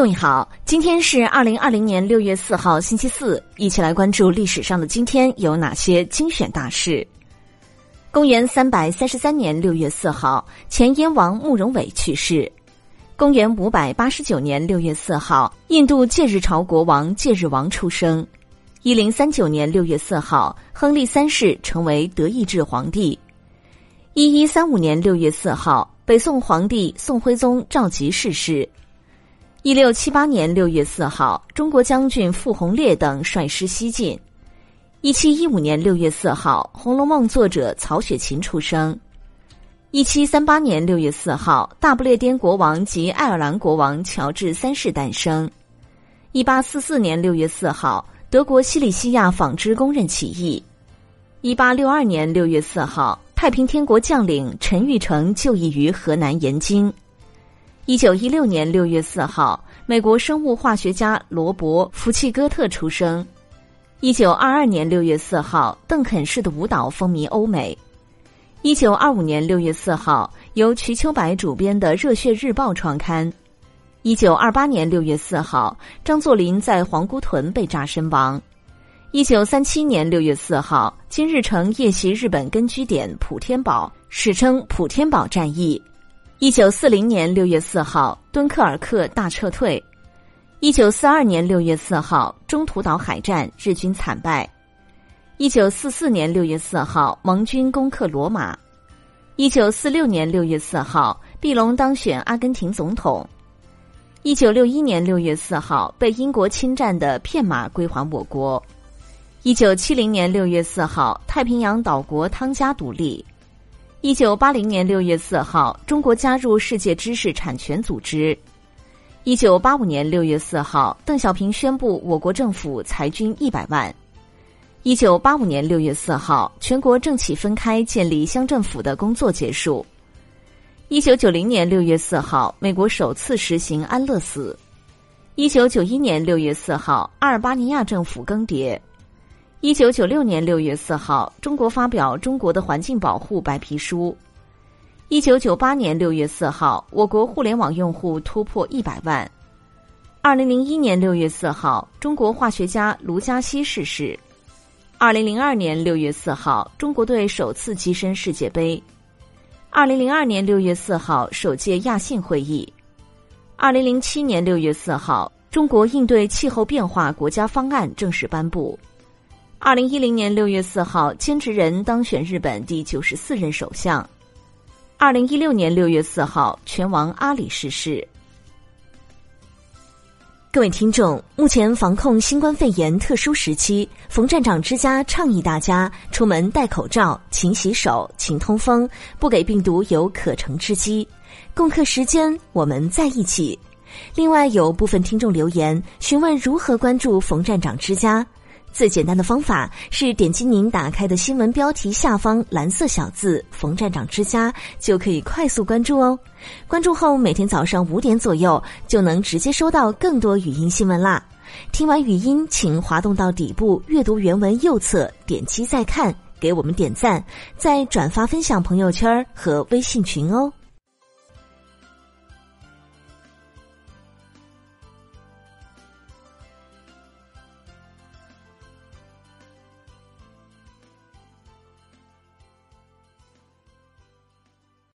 各位好，今天是二零二零年六月四号，星期四，一起来关注历史上的今天有哪些精选大事。公元三百三十三年六月四号，前燕王慕容伟去世。公元五百八十九年六月四号，印度戒日朝国王戒日王出生。一零三九年六月四号，亨利三世成为德意志皇帝。一一三五年六月四号，北宋皇帝宋徽宗赵佶逝世。一六七八年六月四号，中国将军傅红烈等率师西进。一七一五年六月四号，《红楼梦》作者曹雪芹出生。一七三八年六月四号，大不列颠国王及爱尔兰国王乔治三世诞生。一八四四年六月四号，德国西里西亚纺织工人起义。一八六二年六月四号，太平天国将领陈玉成就义于河南延津。一九一六年六月四号，美国生物化学家罗伯·福契戈特出生。一九二二年六月四号，邓肯式的舞蹈风靡欧美。一九二五年六月四号，由瞿秋白主编的《热血日报》创刊。一九二八年六月四号，张作霖在皇姑屯被炸身亡。一九三七年六月四号，金日成夜袭日本根据点普天堡，史称普天堡战役。一九四零年六月四号，敦刻尔克大撤退。一九四二年六月四号，中途岛海战，日军惨败。一九四四年六月四号，盟军攻克罗马。一九四六年六月四号，毕隆当选阿根廷总统。一九六一年六月四号，被英国侵占的片马归还我国。一九七零年六月四号，太平洋岛国汤加独立。一九八零年六月四号，中国加入世界知识产权组织。一九八五年六月四号，邓小平宣布我国政府裁军一百万。一九八五年六月四号，全国政企分开建立乡政府的工作结束。一九九零年六月四号，美国首次实行安乐死。一九九一年六月四号，阿尔巴尼亚政府更迭。一九九六年六月四号，中国发表《中国的环境保护白皮书》。一九九八年六月四号，我国互联网用户突破一百万。二零零一年六月四号，中国化学家卢嘉锡逝世。二零零二年六月四号，中国队首次跻身世界杯。二零零二年六月四号，首届亚信会议。二零零七年六月四号，中国应对气候变化国家方案正式颁布。二零一零年六月四号，菅直人当选日本第九十四任首相。二零一六年六月四号，拳王阿里逝世。各位听众，目前防控新冠肺炎特殊时期，冯站长之家倡议大家出门戴口罩、勤洗手、勤通风，不给病毒有可乘之机。共克时间，我们在一起。另外，有部分听众留言询问如何关注冯站长之家。最简单的方法是点击您打开的新闻标题下方蓝色小字“冯站长之家”，就可以快速关注哦。关注后，每天早上五点左右就能直接收到更多语音新闻啦。听完语音，请滑动到底部阅读原文右侧，点击再看，给我们点赞，再转发分享朋友圈和微信群哦。